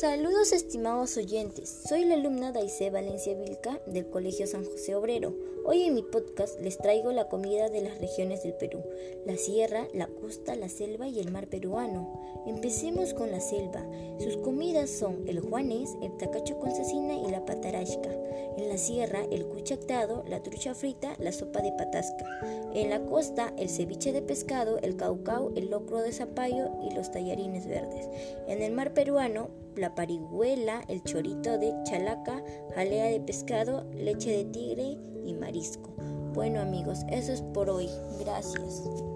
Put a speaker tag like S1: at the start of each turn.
S1: Saludos estimados oyentes, soy la alumna Daisé Valencia Vilca del Colegio San José Obrero. Hoy en mi podcast les traigo la comida de las regiones del Perú, la sierra, la costa, la selva y el mar peruano. Empecemos con la selva. Sus comidas son el juanés, el tacacho con cecina y la patarashka. En la sierra, el cuchactado, la trucha frita, la sopa de patasca. En la costa, el ceviche de pescado, el caucao, el locro de zapallo y los tallarines verdes. En el mar peruano, la parihuela, el chorito de chalaca, jalea de pescado, leche de tigre y marisco. Bueno amigos, eso es por hoy. Gracias.